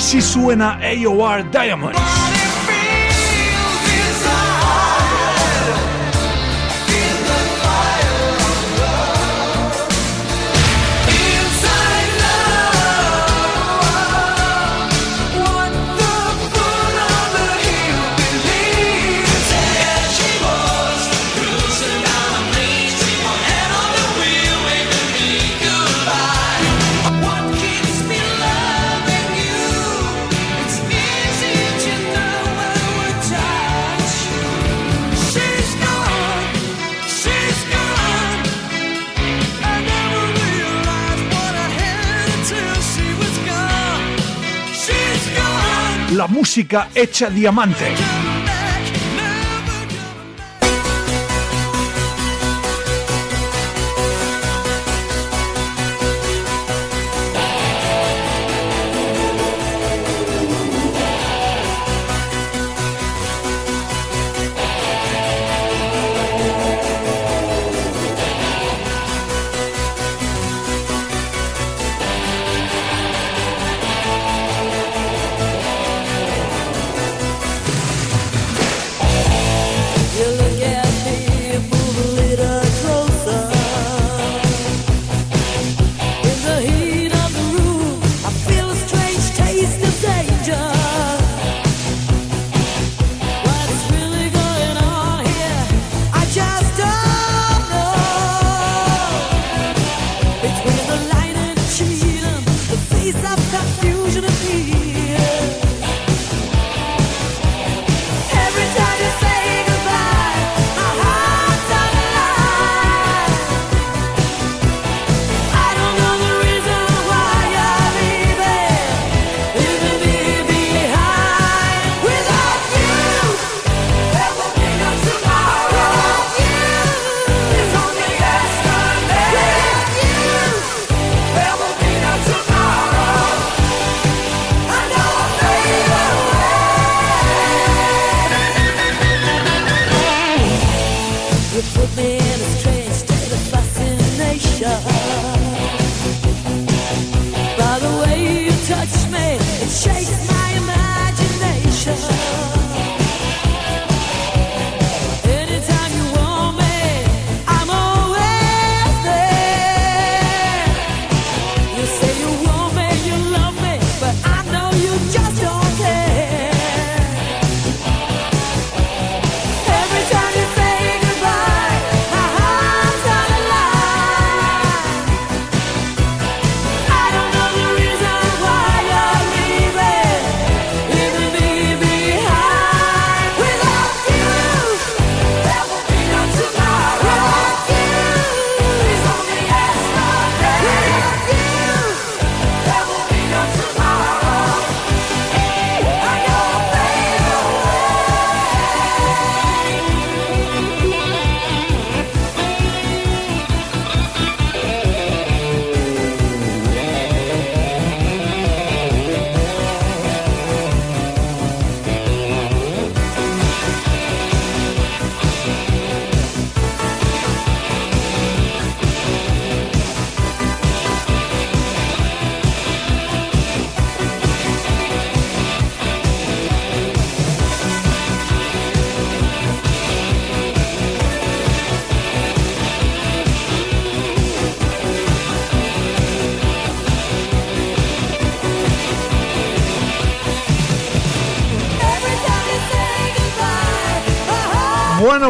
Así suena AOR Diamonds. La música hecha diamante.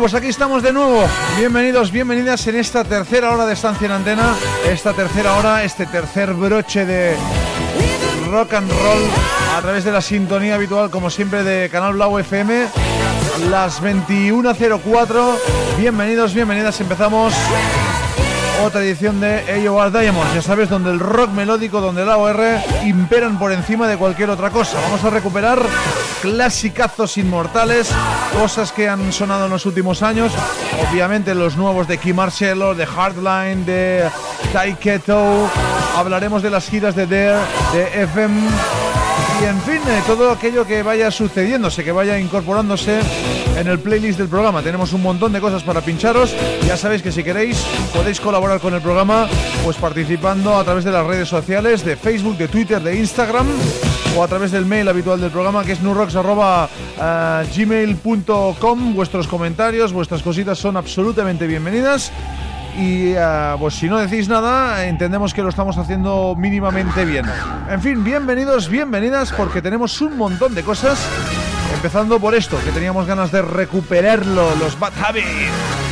Pues aquí estamos de nuevo. Bienvenidos, bienvenidas en esta tercera hora de estancia en antena. Esta tercera hora, este tercer broche de rock and roll a través de la sintonía habitual, como siempre, de Canal Blau FM. Las 21.04. Bienvenidos, bienvenidas. Empezamos otra edición de AOR Diamonds. Ya sabes, donde el rock melódico, donde el AOR imperan por encima de cualquier otra cosa. Vamos a recuperar clasicazos inmortales, cosas que han sonado en los últimos años. Obviamente los nuevos de Key Marcello, de Hardline, de Taiketo. Hablaremos de las giras de Dare, de FM y en fin, eh, todo aquello que vaya sucediéndose, que vaya incorporándose en el playlist del programa. Tenemos un montón de cosas para pincharos. Ya sabéis que si queréis podéis colaborar con el programa pues participando a través de las redes sociales de Facebook, de Twitter, de Instagram o a través del mail habitual del programa que es nurrocks.gmail.com. Vuestros comentarios, vuestras cositas son absolutamente bienvenidas. Y uh, pues si no decís nada, entendemos que lo estamos haciendo mínimamente bien. En fin, bienvenidos, bienvenidas, porque tenemos un montón de cosas. Empezando por esto, que teníamos ganas de recuperarlo, los Bad Habits.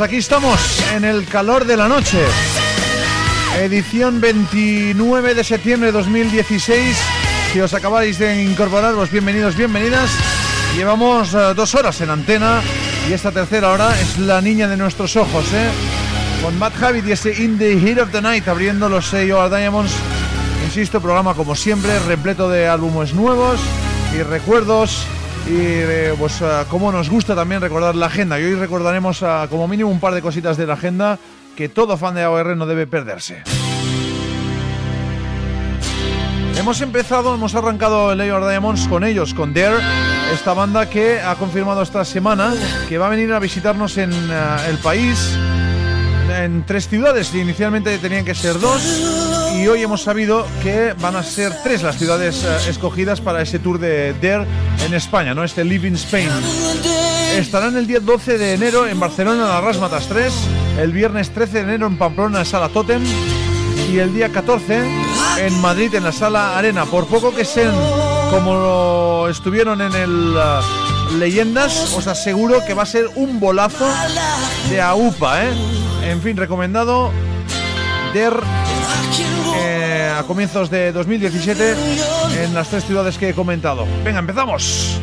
Pues aquí estamos en el calor de la noche. Edición 29 de septiembre de 2016. Si os acabáis de incorporar, pues bienvenidos, bienvenidas. Llevamos eh, dos horas en antena y esta tercera hora es la niña de nuestros ojos, ¿eh? Con Matt Habit y ese In the Heat of the Night abriendo los 6 Diamonds. Insisto, programa como siempre, repleto de álbumes nuevos y recuerdos y eh, pues eh, como nos gusta también recordar la agenda. Y hoy recordaremos uh, como mínimo un par de cositas de la agenda que todo fan de AOR no debe perderse. Hemos empezado, hemos arrancado el AOR Diamonds con ellos, con Dare, esta banda que ha confirmado esta semana que va a venir a visitarnos en el país en tres ciudades. Inicialmente tenían que ser dos y hoy hemos sabido que van a ser tres las ciudades eh, escogidas para ese tour de Dare en España, ¿no? Este Live in Spain. Estarán el día 12 de enero en Barcelona en la Rasmatas 3, el viernes 13 de enero en Pamplona en Sala Totem y el día 14 en Madrid en la Sala Arena. Por poco que sean como estuvieron en el uh, Leyendas, os aseguro que va a ser un bolazo de AUPA, ¿eh? En fin, recomendado Der eh, a comienzos de 2017 en las tres ciudades que he comentado. Venga, empezamos.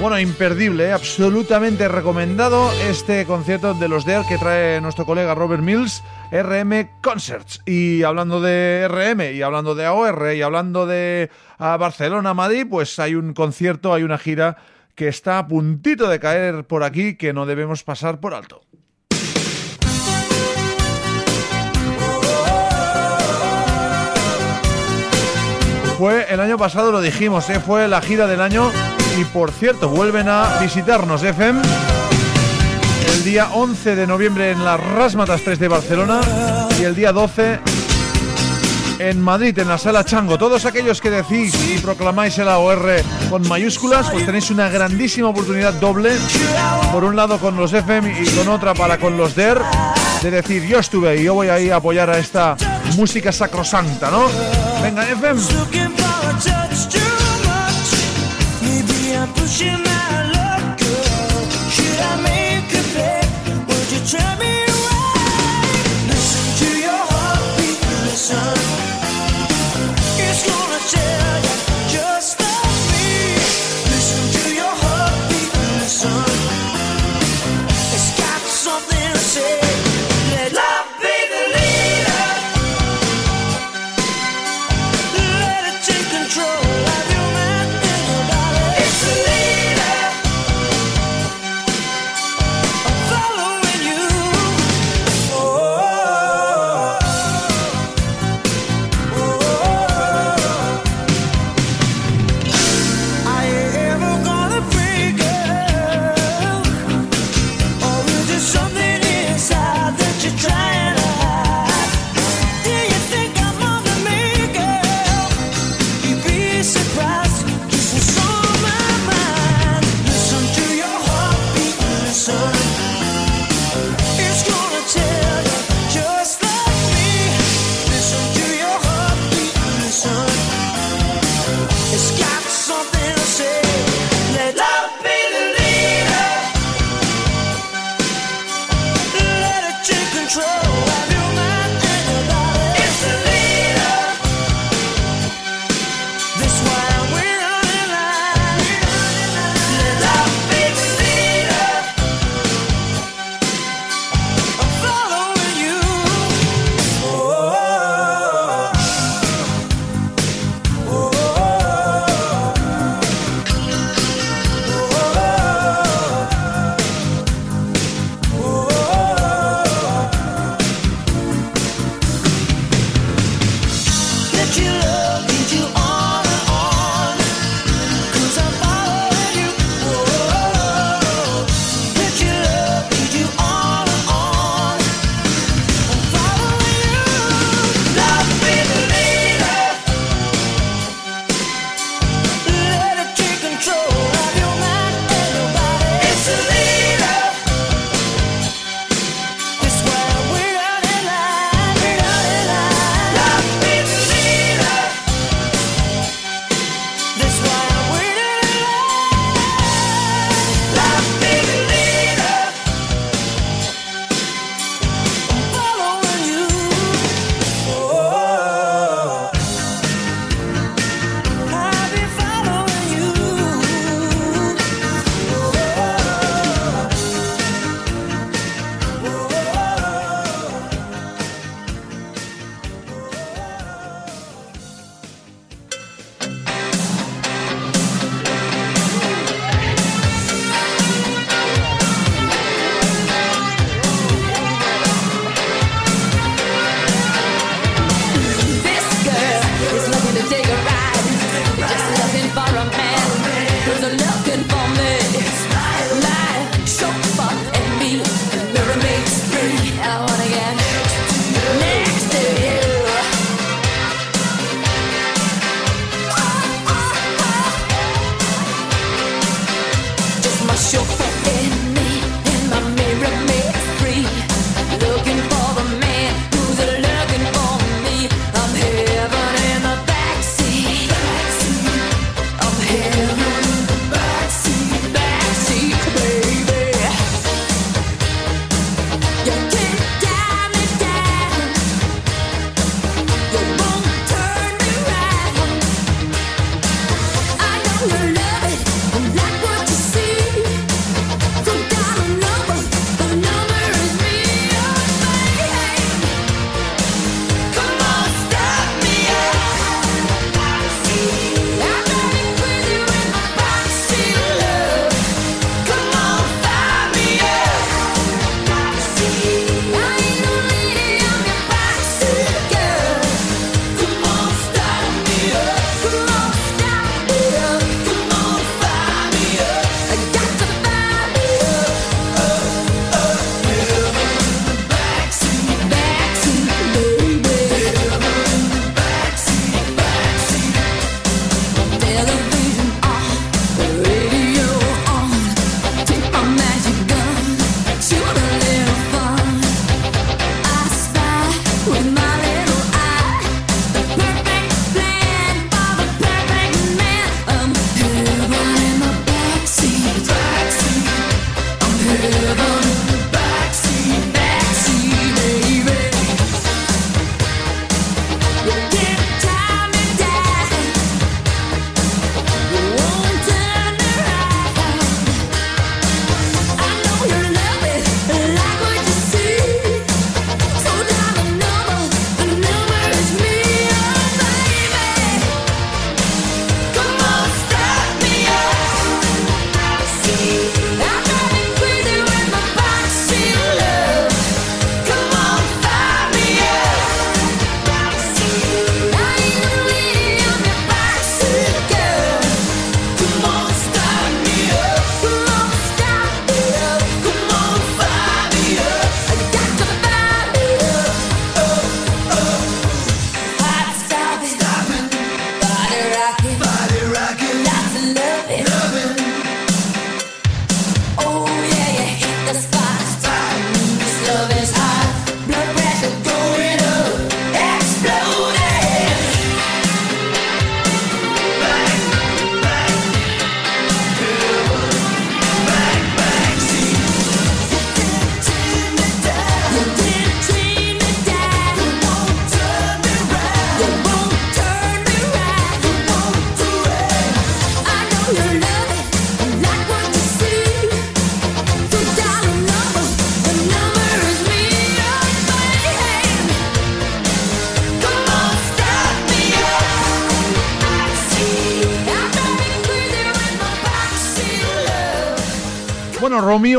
Bueno, imperdible, ¿eh? absolutamente recomendado este concierto de los DER que trae nuestro colega Robert Mills, RM Concerts. Y hablando de RM, y hablando de AOR, y hablando de Barcelona, Madrid, pues hay un concierto, hay una gira que está a puntito de caer por aquí que no debemos pasar por alto. Fue el año pasado, lo dijimos, ¿eh? fue la gira del año y por cierto, vuelven a visitarnos FM el día 11 de noviembre en las Rasmatas 3 de Barcelona y el día 12 en Madrid, en la Sala Chango. Todos aquellos que decís y proclamáis el AOR con mayúsculas, pues tenéis una grandísima oportunidad doble, por un lado con los FM y con otra para con los DER, de decir yo estuve y yo voy ahí a apoyar a esta música sacrosanta, ¿no? Venga, FM. tell you.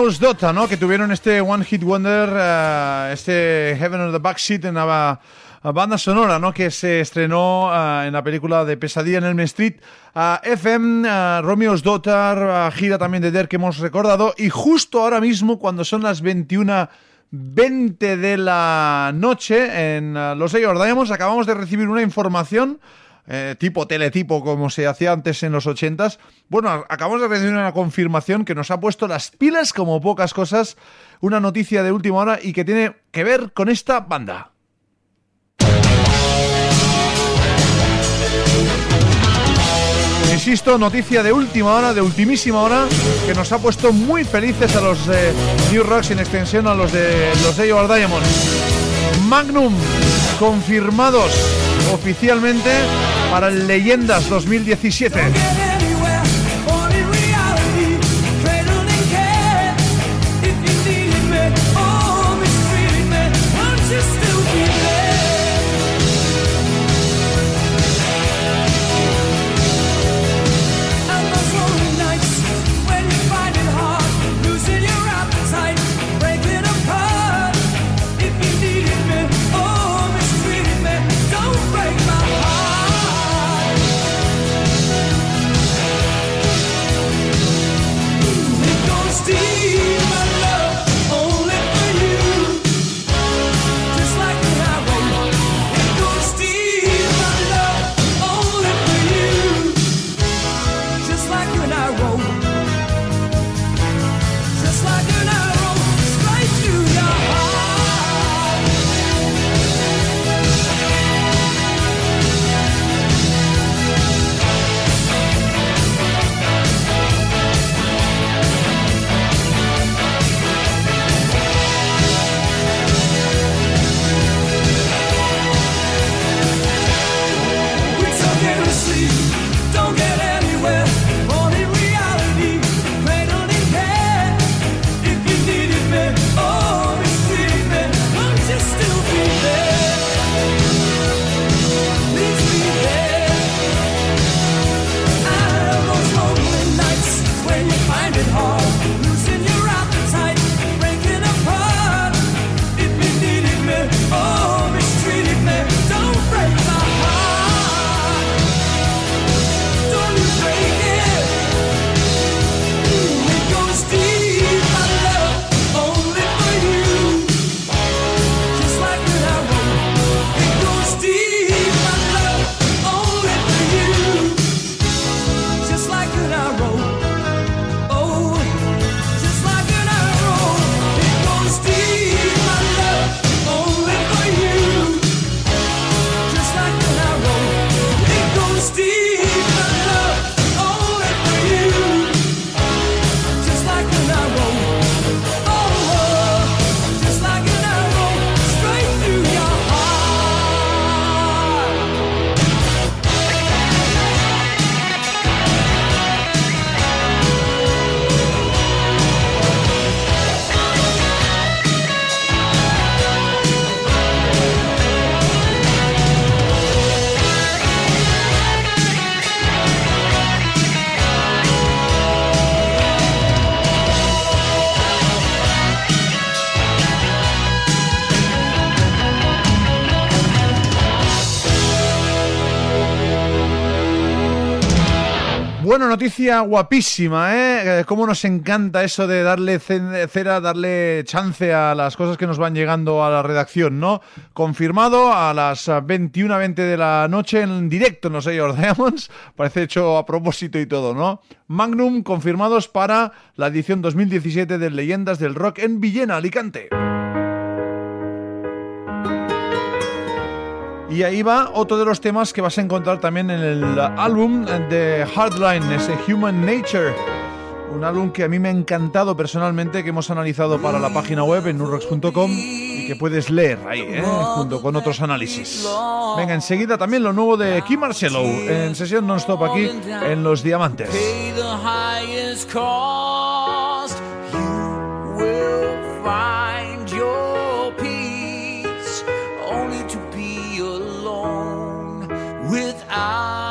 Romeo's Dota, ¿no? Que tuvieron este One Hit Wonder, uh, este Heaven of the Backseat en la banda sonora, ¿no? Que se estrenó uh, en la película de Pesadilla en Elm Street. Uh, FM, Romeo's Daughter, gira también de Der que hemos recordado. Y justo ahora mismo, cuando son las 21 20 de la noche en Los Diamonds, acabamos de recibir una información eh, tipo teletipo como se hacía antes en los 80 Bueno, acabamos de recibir una confirmación que nos ha puesto las pilas como pocas cosas, una noticia de última hora y que tiene que ver con esta banda. Insisto, noticia de última hora, de ultimísima hora, que nos ha puesto muy felices a los eh, New Rocks en extensión a los de los de Diamonds. Magnum, confirmados oficialmente para el Leyendas 2017. Noticia guapísima, ¿eh? Cómo nos encanta eso de darle cera, darle chance a las cosas que nos van llegando a la redacción, ¿no? Confirmado a las 21.20 de la noche en directo en los Air Diamonds. Parece hecho a propósito y todo, ¿no? Magnum confirmados para la edición 2017 de Leyendas del Rock en Villena, Alicante. Y ahí va otro de los temas que vas a encontrar también en el álbum de Hardline, ese Human Nature. Un álbum que a mí me ha encantado personalmente, que hemos analizado para la página web en nurrox.com y que puedes leer ahí, ¿eh? junto con otros análisis. Venga, enseguida también lo nuevo de Kim Marcello en sesión non-stop aquí en Los Diamantes. I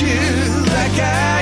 you like I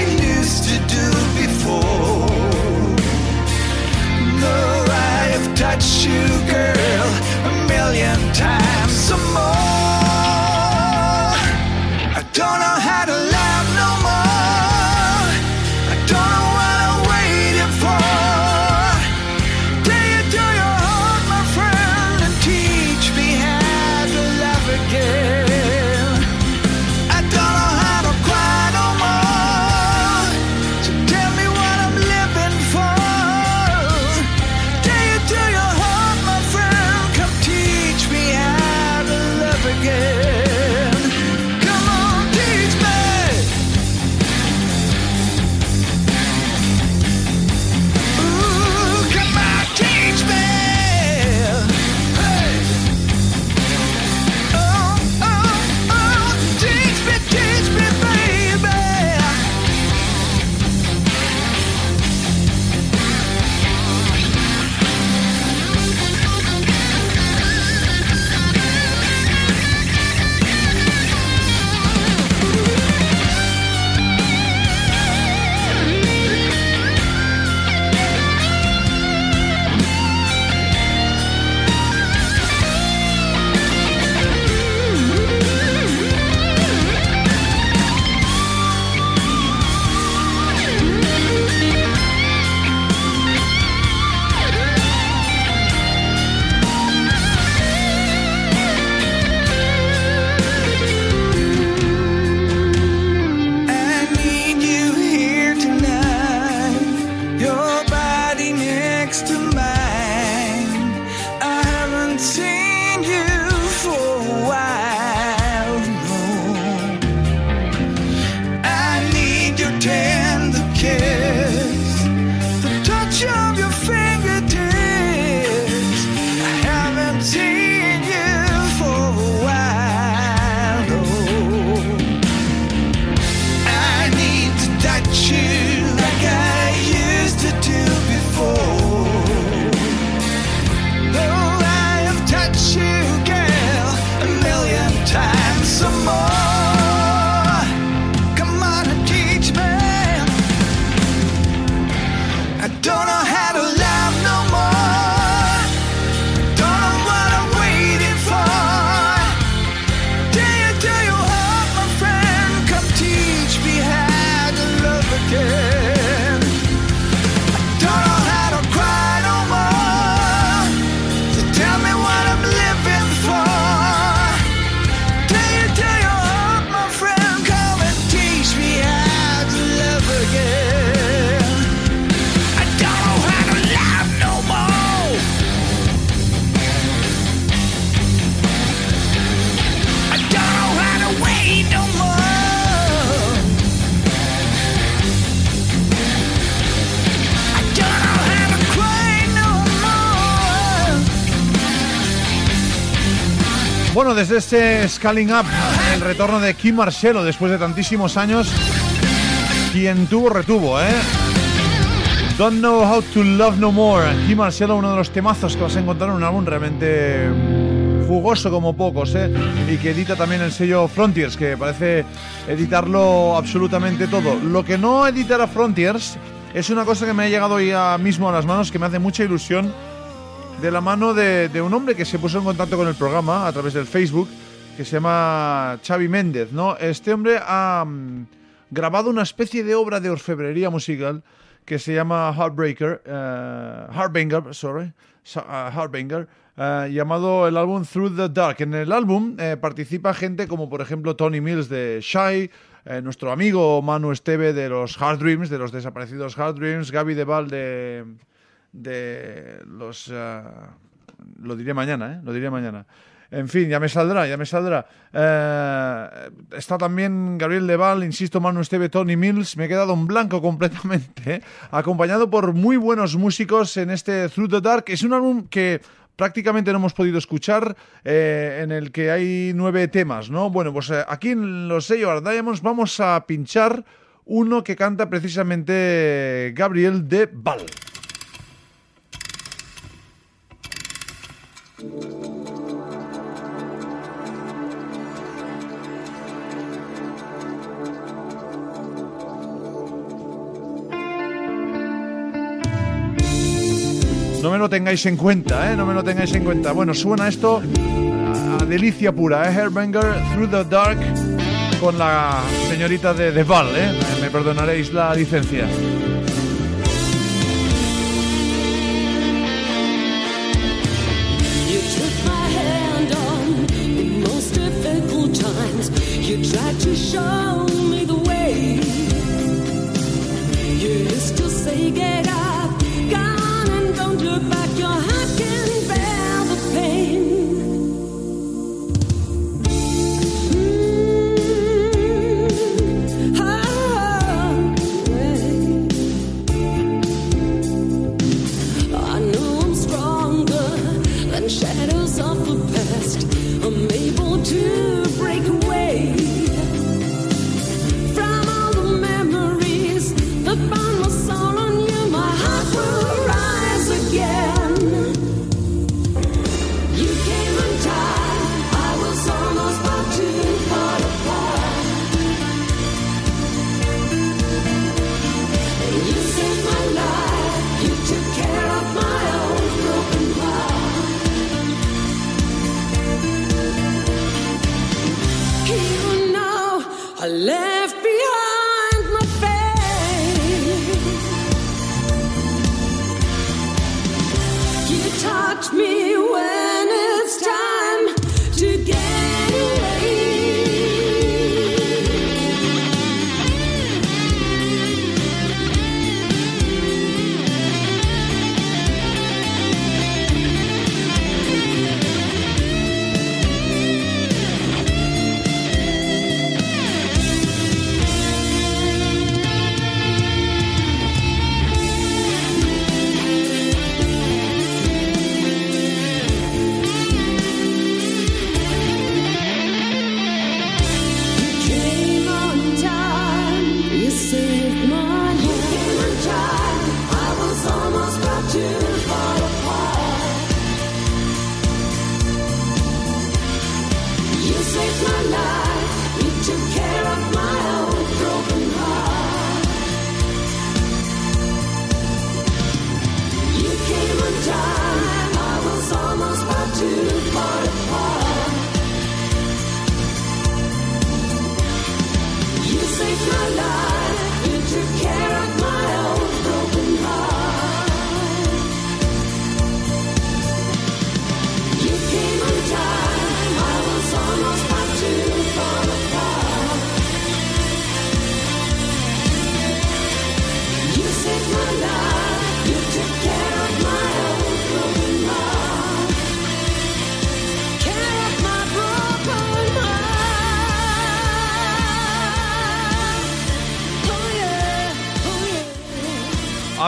Bueno, desde este Scaling Up, el retorno de Kim Marcello después de tantísimos años, quien tuvo retuvo, ¿eh? Don't Know How to Love No More. Kim Marcello, uno de los temazos que vas a encontrar en un álbum realmente jugoso como pocos, ¿eh? Y que edita también el sello Frontiers, que parece editarlo absolutamente todo. Lo que no editará Frontiers es una cosa que me ha llegado ya mismo a las manos, que me hace mucha ilusión de la mano de, un hombre que se puso en contacto con el programa a través del Facebook, que se llama Xavi Méndez, ¿no? Este hombre ha um, grabado una especie de obra de orfebrería musical que se llama Heartbreaker, uh, Heartbanger, sorry, uh, Heartbanger, uh, llamado el álbum Through the Dark. En el álbum participa gente como por ejemplo Tony Mills de Shy, nuestro amigo Manu Esteve de los Hard Dreams, de los desaparecidos Hard Dreams, Gaby Deval de de los... Uh, lo diré mañana, ¿eh? Lo diré mañana. En fin, ya me saldrá, ya me saldrá. Eh, está también Gabriel Deval, insisto, Manu Esteve, Tony Mills. Me he quedado en blanco completamente, ¿eh? acompañado por muy buenos músicos en este Through the Dark. Es un álbum que prácticamente no hemos podido escuchar, eh, en el que hay nueve temas, ¿no? Bueno, pues eh, aquí en los sellos Diamonds vamos a pinchar uno que canta precisamente Gabriel Deval. No me lo tengáis en cuenta, ¿eh? No me lo tengáis en cuenta. Bueno, suena esto a delicia pura, ¿eh? Hairbanger Through the Dark con la señorita de, de Val, ¿eh? Me perdonaréis la licencia. Show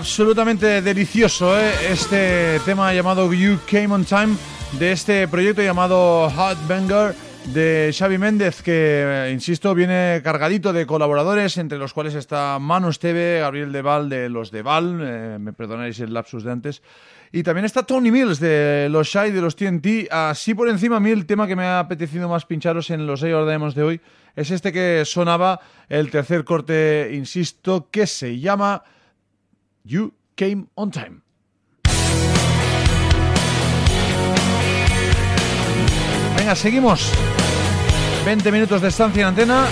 Absolutamente delicioso, ¿eh? Este tema llamado You Came on Time de este proyecto llamado Hot Banger de Xavi Méndez, que, eh, insisto, viene cargadito de colaboradores, entre los cuales está Manu Esteve, Gabriel Deval de Los Deval, eh, me perdonaréis el lapsus de antes, y también está Tony Mills de Los Shy, de los TNT. Así por encima, a mí el tema que me ha apetecido más pincharos en los Air Diamonds de hoy es este que sonaba el tercer corte, insisto, que se llama You Came on Time. Venga, seguimos. 20 minutos de estancia en antena.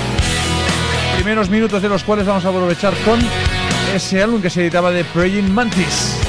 Primeros minutos de los cuales vamos a aprovechar con ese álbum que se editaba de Praying Mantis.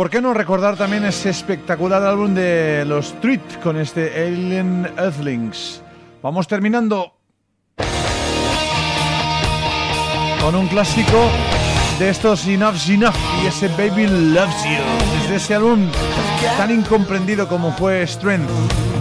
Por qué no recordar también ese espectacular álbum de los Street con este Alien Earthlings. Vamos terminando con un clásico de estos Enough's Enough y ese Baby Loves You. Desde ese álbum tan incomprendido como fue Strength.